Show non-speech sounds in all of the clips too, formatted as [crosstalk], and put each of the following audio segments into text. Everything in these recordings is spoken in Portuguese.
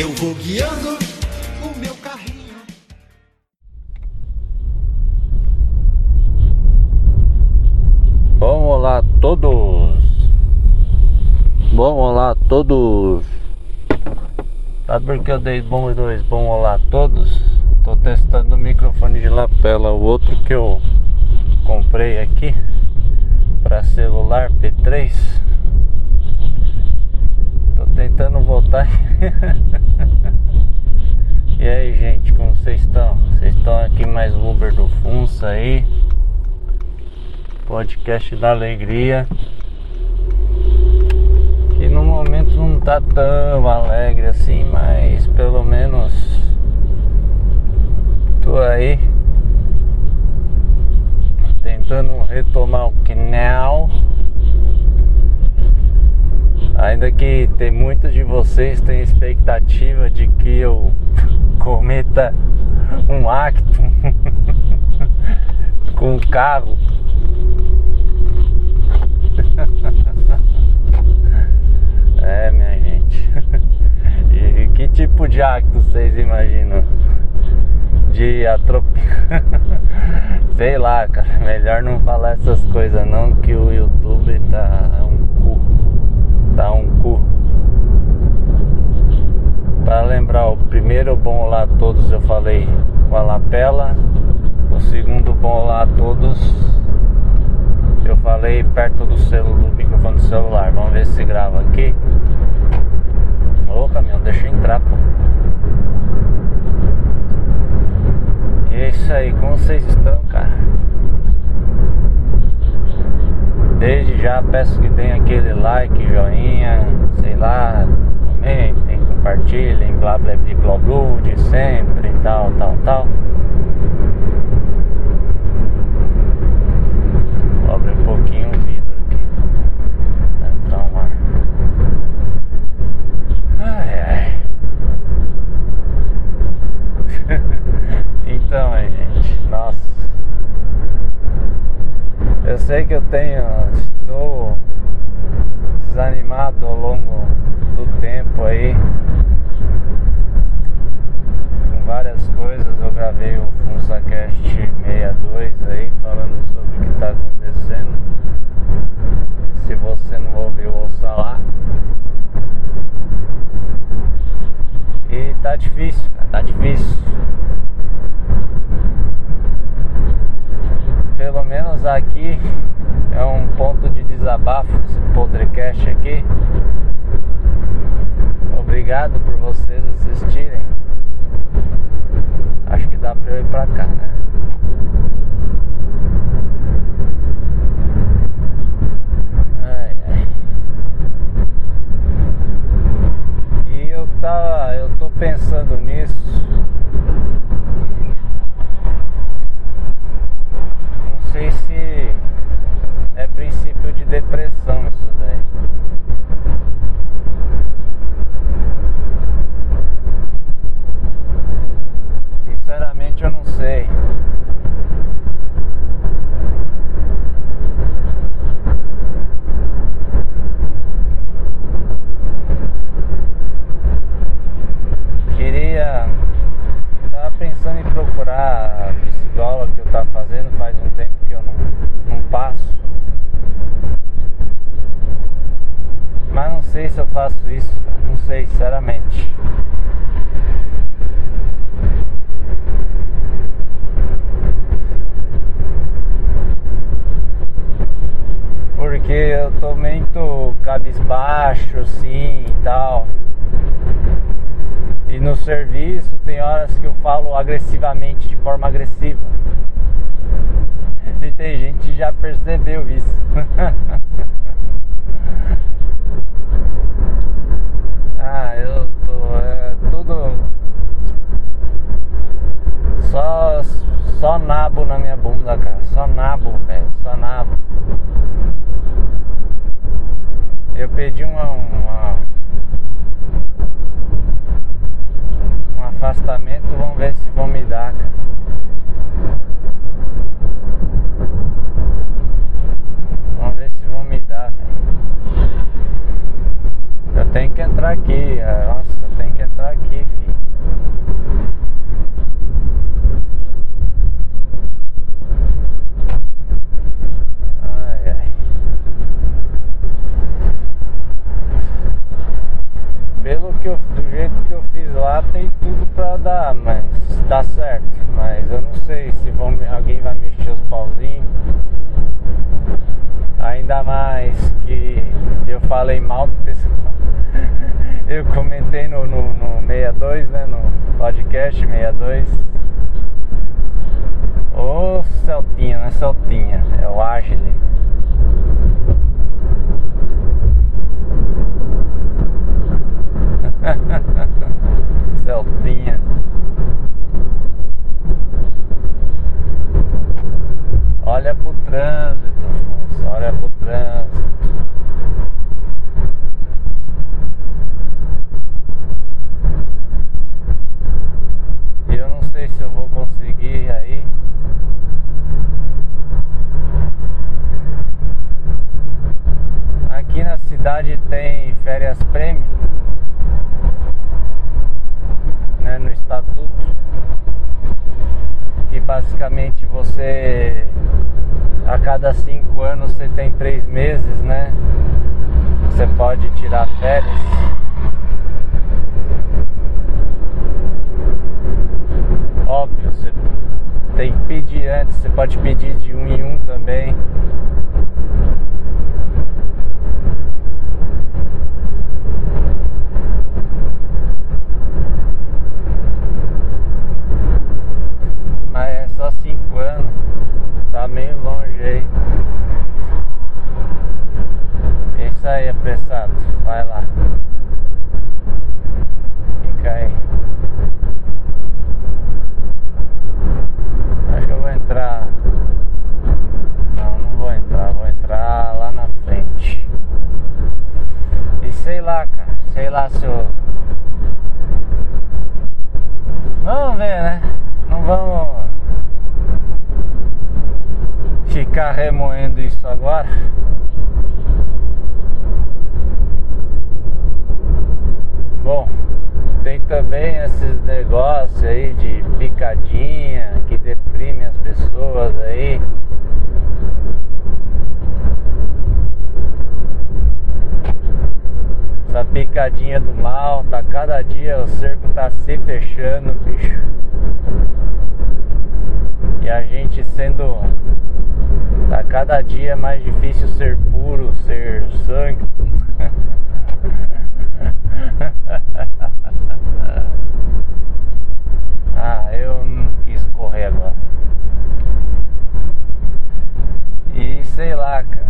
Eu vou guiando o meu carrinho. Bom, olá a todos. Bom, olá a todos. Sabe por que eu dei bom e dois? Bom, olá a todos. Tô testando o microfone de lapela, o outro que eu comprei aqui para celular P3. Tô tentando voltar. [laughs] e aí, gente, como vocês estão? Vocês estão aqui mais Uber do Funça aí? Podcast da Alegria. Que no momento não tá tão alegre assim, mas pelo menos tô aí tentando retomar o canal. Ainda que tem muitos de vocês têm expectativa de que eu [laughs] cometa um acto [laughs] com o carro. [laughs] é, minha gente. E que tipo de acto vocês imaginam? De atropelar. Sei lá, cara. [laughs] Melhor não falar essas coisas não, que o YouTube tá um cu. Tá um cu. Para lembrar, o primeiro bom lá a todos eu falei com a lapela. O segundo bom lá a todos eu falei perto do, celu, do microfone do celular. Vamos ver se grava aqui. Ô caminhão, deixa eu entrar, pô. E é isso aí, como vocês estão, cara? Desde já peço que tenha aquele like, joinha, sei lá, comentem, compartilhem, blá blá blá blá blá de sempre, tal, tal, tal. Vou abrir um pouquinho o vidro aqui pra entrar um ar. Ai ai. então aí, gente, nossa. Eu sei que eu tenho. Estou desanimado ao longo do tempo aí. Com várias coisas. Eu gravei o FunsaCast 62 aí falando sobre o que está acontecendo. Se você não ouviu, ouça lá. E tá difícil, cara, tá difícil. Pelo menos aqui é um ponto de desabafo esse podcast aqui. Obrigado por vocês assistirem. Acho que dá pra eu ir pra cá, né? Ai, ai. E eu tava, eu tô pensando nisso. say. Cabisbaixo assim e tal. E no serviço tem horas que eu falo agressivamente, de forma agressiva. [laughs] E tem gente que já percebeu isso. [laughs] ah, eu tô. É, tudo. Só, só nabo na minha bunda, cara. Só nabo, velho. Só nabo. Eu pedi uma, uma um afastamento, vamos ver se vão me dar, cara. Vamos ver se vão me aqui. Ah, nossa, tem que entrar aqui, filho. Ai, ai. Pelo que eu, do jeito que eu fiz lá, tem tudo pra dar, mas dá certo. Mas eu não sei se vão, alguém vai mexer os pauzinhos. Ainda mais que eu falei mal do pessoal. [laughs] Eu comentei no, no, no 62, né? No podcast 62. Ô Celtinha, não é Celtinha, é o Agile. [laughs] Celtinha. Olha pro trânsito, Afonso, olha pro trânsito. Eu não sei se eu vou conseguir aí. Aqui na cidade tem férias prêmio, né, no estatuto, que basicamente você a cada cinco anos você tem três meses, né? Você pode tirar férias. Óbvio, você tem que pedir antes, você pode pedir de um em um também. Mas é só cinco anos. Tá meio longe aí. Isso aí, apressado. Vai lá. Fica aí. Acho que eu vou entrar. Não, não vou entrar. Vou entrar lá na frente. E sei lá, cara. Sei lá se eu. Vamos ver, né? Não vamos ficar remoendo isso agora. Bom, tem também esses negócios aí de picadinha que deprime as pessoas aí. Essa picadinha do mal, tá cada dia o cerco tá se fechando, bicho. E a gente sendo Tá cada dia mais difícil ser puro, ser sangue. [laughs] ah, eu não quis correr agora. E sei lá, cara.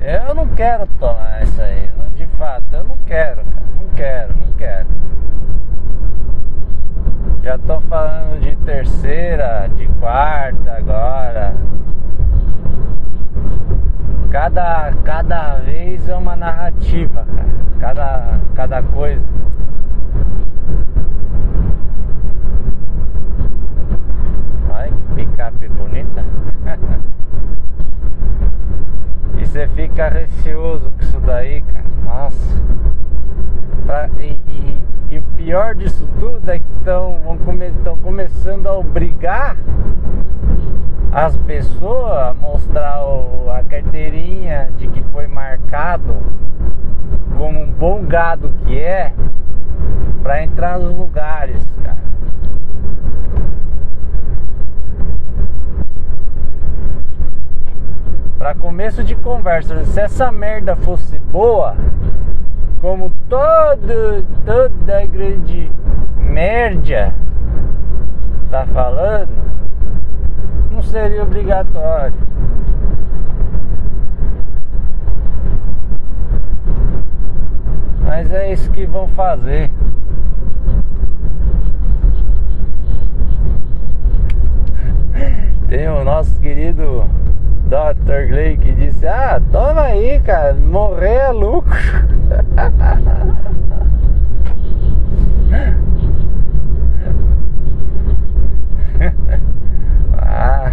Eu não quero tomar isso aí. De fato, eu não quero, cara. Não quero, não quero. Já tô falando de terceira, de quarta agora. Cada, cada vez é uma narrativa, cara. Cada, cada coisa. Olha que bonita. [laughs] e você fica receoso com isso daí, cara. Nossa. Pra, e, e, e o pior disso tudo é que estão come, começando a obrigar as pessoas a mostrar o, a carteirinha de que foi marcado como um bom gado que é para entrar nos lugares, cara. Para começo de conversa, se essa merda fosse boa, como todo, toda grande merda tá falando, não seria obrigatório. Mas é isso que vão fazer. Tem o nosso querido Dr. Clay que disse: Ah, toma aí, cara, morrer é lucro. [laughs] ah,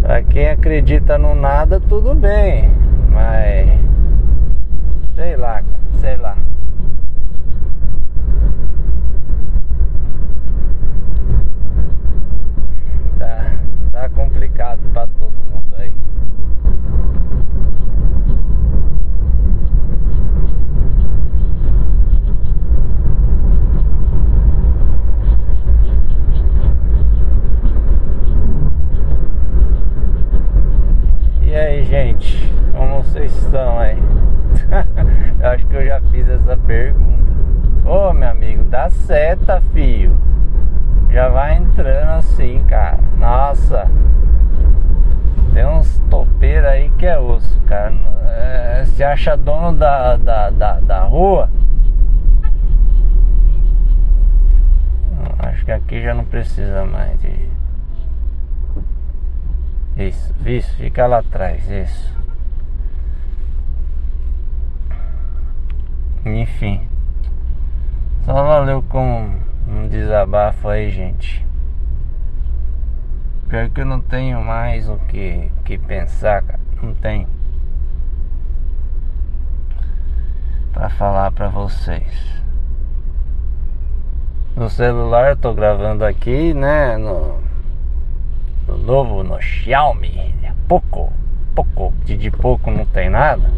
pra quem acredita no nada, tudo bem. Mas. Sei lá, cara, sei lá. Tá, tá complicado pra todo mundo aí. E aí, gente, como vocês estão aí? [laughs] eu acho que eu já fiz essa pergunta. Ô, meu amigo, dá seta, fio. Já vai entrando assim, cara. Nossa. Aí que é osso, cara. É, se acha dono da, da, da, da rua. Acho que aqui já não precisa mais de. Isso, isso, fica lá atrás, isso. Enfim. Só valeu com um desabafo aí, gente. Pior que eu não tenho mais o que, que pensar, cara. Não tenho. Pra falar pra vocês. No celular eu tô gravando aqui, né? No, no novo, no Xiaomi. É pouco, pouco, de, de pouco não tem nada.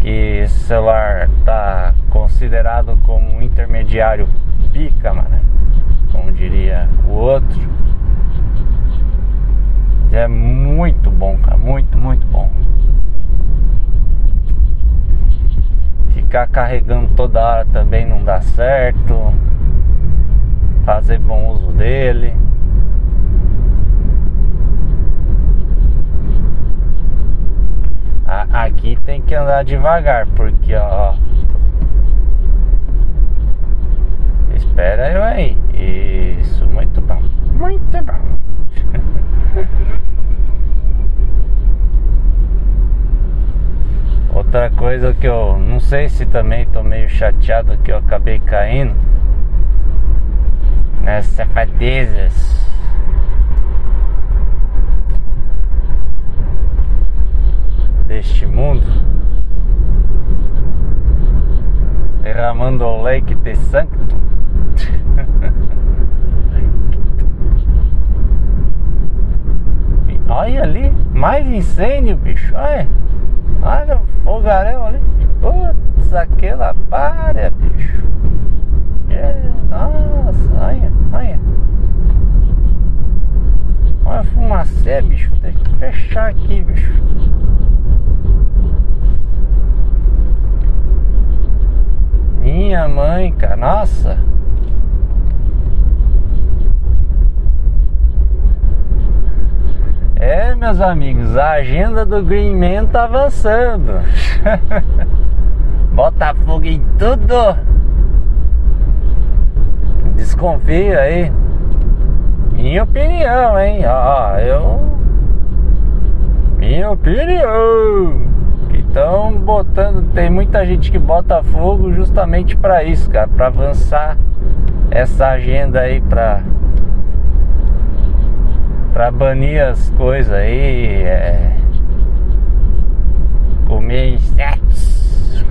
Que esse celular tá considerado como um intermediário pica, mano. Como diria o outro. É muito bom, cara. Muito, muito bom. Ficar carregando toda hora também não dá certo fazer bom uso dele. Aqui tem que andar devagar, porque ó. Espera eu aí. Isso, muito bom. Muito bom. [laughs] Outra coisa que eu não sei se também tô meio chateado que eu acabei caindo nas safadezas. Deste mundo, derramando o leite de sancto. [laughs] Olha ali, mais incêndio, bicho. Olha, olha o fogaréu ali. Putz, aquela párea, bicho. É, nossa, olha, olha. Olha a fumacê, bicho. Tem que fechar aqui, bicho. Minha mãe, cara, nossa. É, meus amigos, a agenda do Green Man tá avançando. [laughs] Bota fogo em tudo. Desconfia aí. Minha opinião, hein? Ó, eu. Minha opinião. Que estão botando. Tem muita gente que bota fogo justamente para isso, cara. Para avançar essa agenda aí pra. Pra banir as coisas aí. É, comer insetos.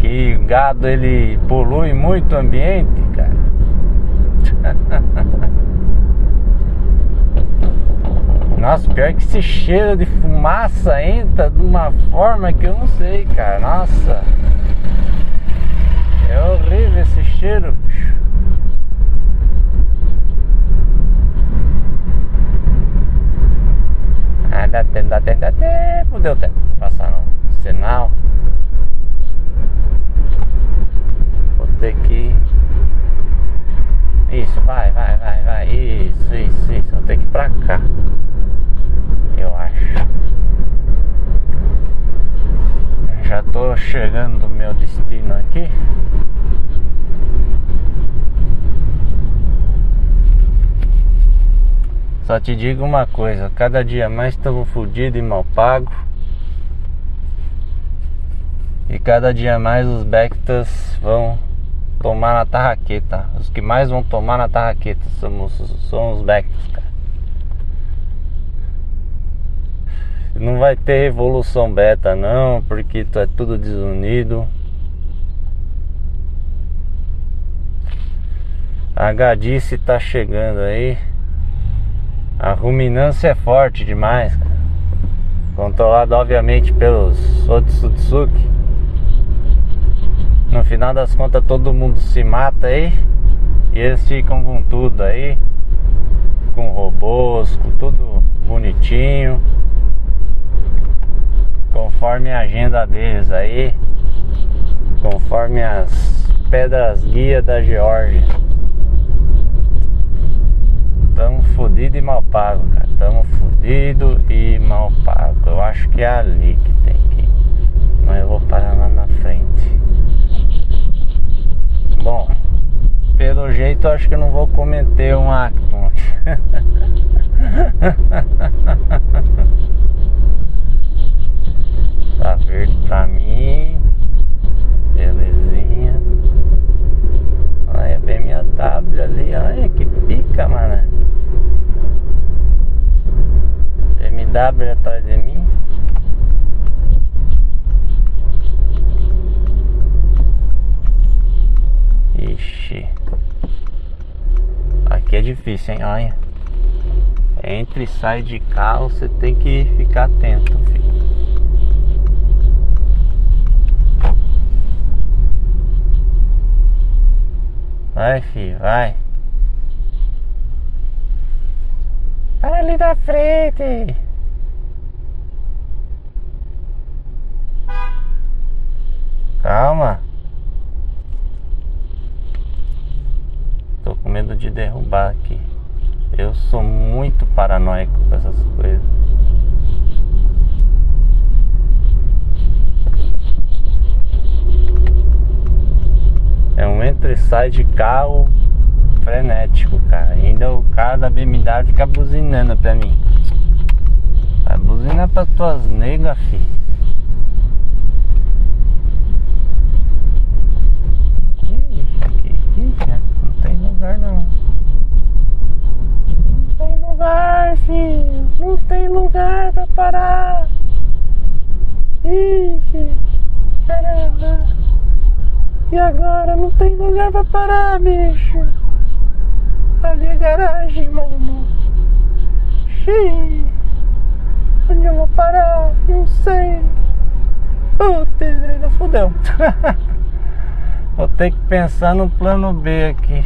Que gado ele polui muito o ambiente, cara. [laughs] Nossa, pior que esse cheiro de fumaça entra de uma forma que eu não sei, cara. Nossa. É horrível esse cheiro, Ah, dá tempo, dá tempo, dá. Deu tempo. Passar no sinal. Vou ter que. Isso, vai, vai, vai, vai. Isso, isso, isso. Vou ter que ir pra cá. Eu acho. Já tô chegando no meu destino aqui. Só te digo uma coisa, cada dia mais estamos fodidos e mal pago. E cada dia mais os Bectas vão tomar na tarraqueta. Os que mais vão tomar na tarraqueta são, são os Bectas, cara. Não vai ter revolução beta não, porque tu é tudo desunido. A gadice tá chegando aí. A ruminância é forte demais. Controlada obviamente pelos Otsutsuki. No final das contas todo mundo se mata aí. E eles ficam com tudo aí. Com robôs, com tudo bonitinho. Conforme a agenda deles aí. Conforme as pedras guia da Geórgia. Tamo fudido e mal pago, cara. Tamo fudido e mal pago. Eu acho que é ali que tem que ir. Mas eu vou parar lá na frente. Bom, pelo jeito acho que eu não vou cometer um acto. [laughs] tá verde pra mim. Belezinha. Olha, BMW ali, olha que pica, mano. BMW atrás de mim. Ixi. Aqui é difícil, hein? Olha. Entre e sai de carro, você tem que ficar atento, filho. Vai, filho, vai. Para ali da frente. Calma. Tô com medo de derrubar aqui. Eu sou muito paranoico com essas coisas. É um entra e sai de carro frenético, cara. Ainda o cara da BMW fica buzinando pra mim. Vai buzinar pra tuas negas, fi. Ixi, aqui. Ixi, não tem lugar não. Não tem lugar, filho. Não tem lugar pra parar. Ixi, caramba. E agora? Não tem lugar pra parar, bicho. Ali a garagem, mano. Xiii. Onde eu vou parar? Não sei. Putz, não fudeu. [laughs] vou ter que pensar no plano B aqui.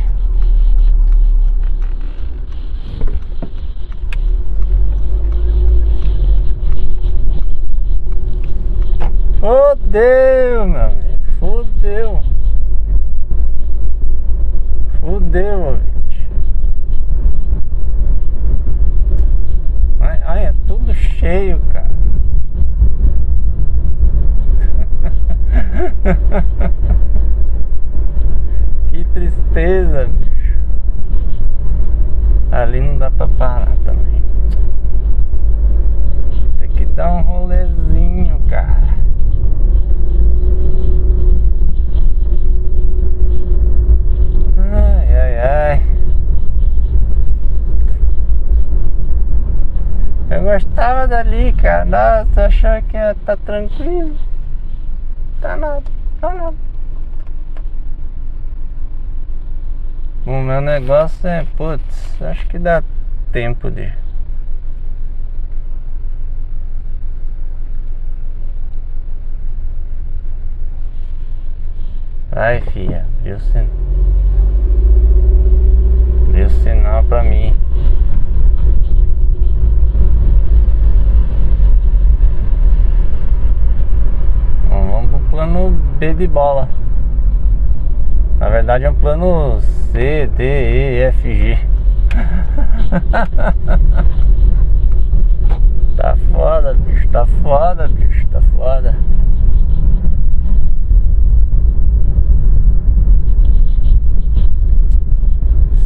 Fudeu, meu amigo. Fudeu, ouvinte. Ai, ai, é tudo cheio, cara. [laughs] que tristeza, bicho. Ali não dá pra parar também. Tem que dar um rolezinho, cara. Ai, ai, ai. Gostava dali, cara. Nossa, achava que ia tá tranquilo. Tá nada, tá nada. O meu negócio é, putz, acho que dá tempo de. Vai, filha, viu sin... Deu sinal pra mim. Bom, vamos pro plano B de bola. Na verdade é um plano C, D, E, F, G. [laughs] tá foda, bicho, tá foda, bicho, tá foda.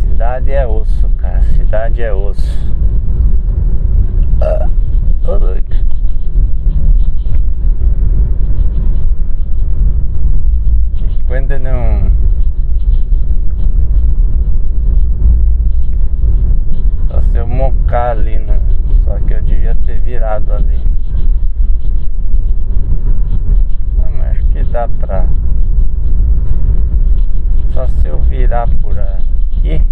Cidade é osso, cara. Cidade é osso. Ah, ô doido. 50 não. Só se eu mocar ali, né? Só que eu devia ter virado ali. Ah, mas acho que dá pra. Só se eu virar por aqui.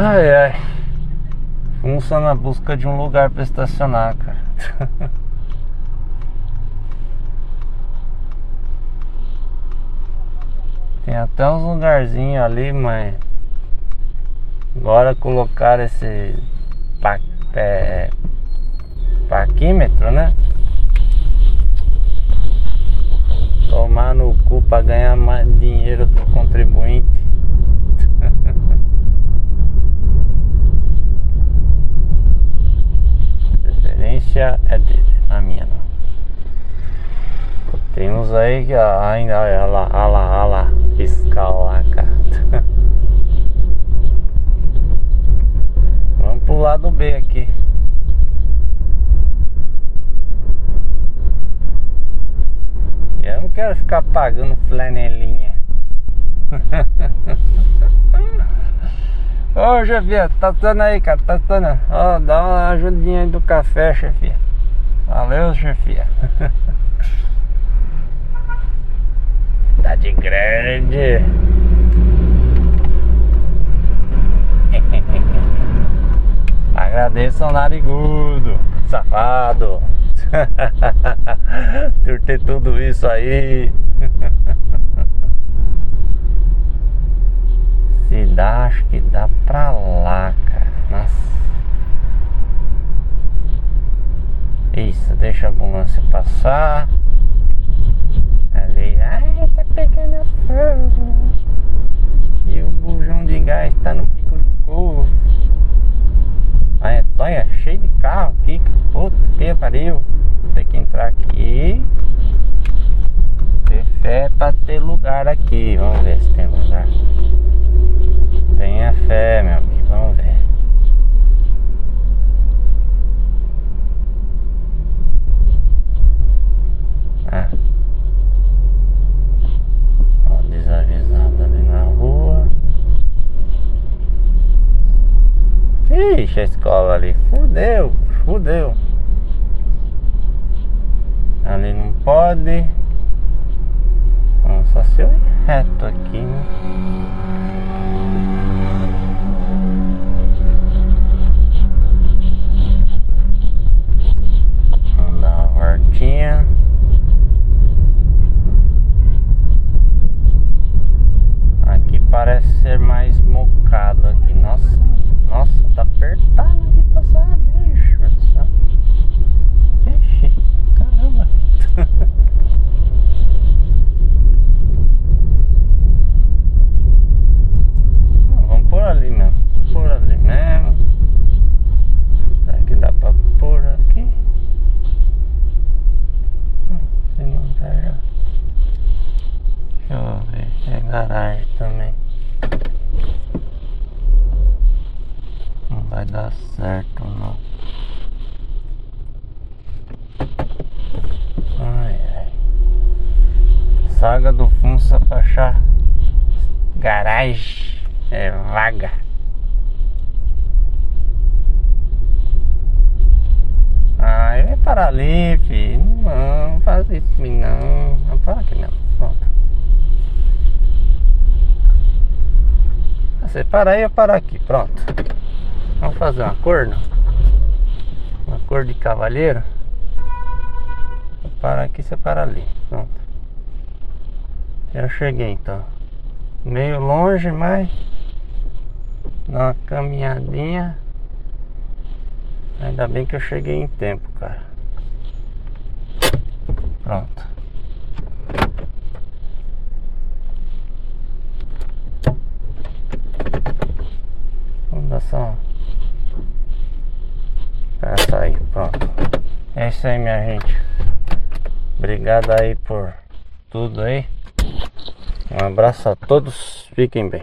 Ai ai. Funça na busca de um lugar para estacionar, cara. [laughs] Tem até uns lugarzinhos ali, mas agora colocar esse pa, é, paquímetro, né? Tomar no cu para ganhar mais dinheiro do contribuinte. É dele, a minha não. Tem uns aí que ainda lá, fiscal lá, cara. [laughs] Vamos pro lado B aqui. Eu não quero ficar pagando flanelinha. [laughs] Ô chefia, tá dando aí, cara, tá dando. Ó, dá uma ajudinha aí do café, chefia. Valeu, chefia. Cidade [laughs] grande. [laughs] Agradeço ao narigudo, safado. [laughs] Por ter tudo isso aí. Se dá, acho que dá pra lá, cara. Nossa. Isso, deixa a ambulância passar. Ali, ai, tá pegando fogo. E o bujão de gás tá no pico do corpo. Aí, olha, cheio de carro aqui. Puta que pariu. Vou ter que entrar aqui. Ter fé pra ter lugar aqui. Vamos ver se tem lugar. Tenha fé, meu amigo. Vamos ver. Ah. Desavisado ali na rua. Ixi, a escola ali. Fudeu, fudeu. Ali não pode. Bom, só se eu ir reto aqui, né? Vamos dar uma voltinha. Aqui parece ser mais mocado aqui. Nossa, nossa, tá apertado aqui, tá só bicho. do céu. Ixi, caramba. Não, Vamos por ali mesmo. Por ali mesmo. Será que dá pra pôr aqui? Hum, Se não der. Deixa eu ver. É garagem também. Não vai dar certo não. Ai ai. Saga do Funça pra achar garagem é vaga. Ai, vai parar ali, filho. Não, não faz isso comigo não. Não para aqui mesmo. Pronto. Para aí, eu paro aqui. Pronto. Vamos fazer uma cor, não? Uma cor de cavalheiro. Eu paro aqui, você para ali. Pronto. Já cheguei então. Meio longe, mas dá uma caminhadinha. Ainda bem que eu cheguei em tempo, cara. Pronto. Vamos dar só. Espera sair, pronto. É isso aí, minha gente. Obrigado aí por tudo aí. Um abraço a todos. Fiquem bem.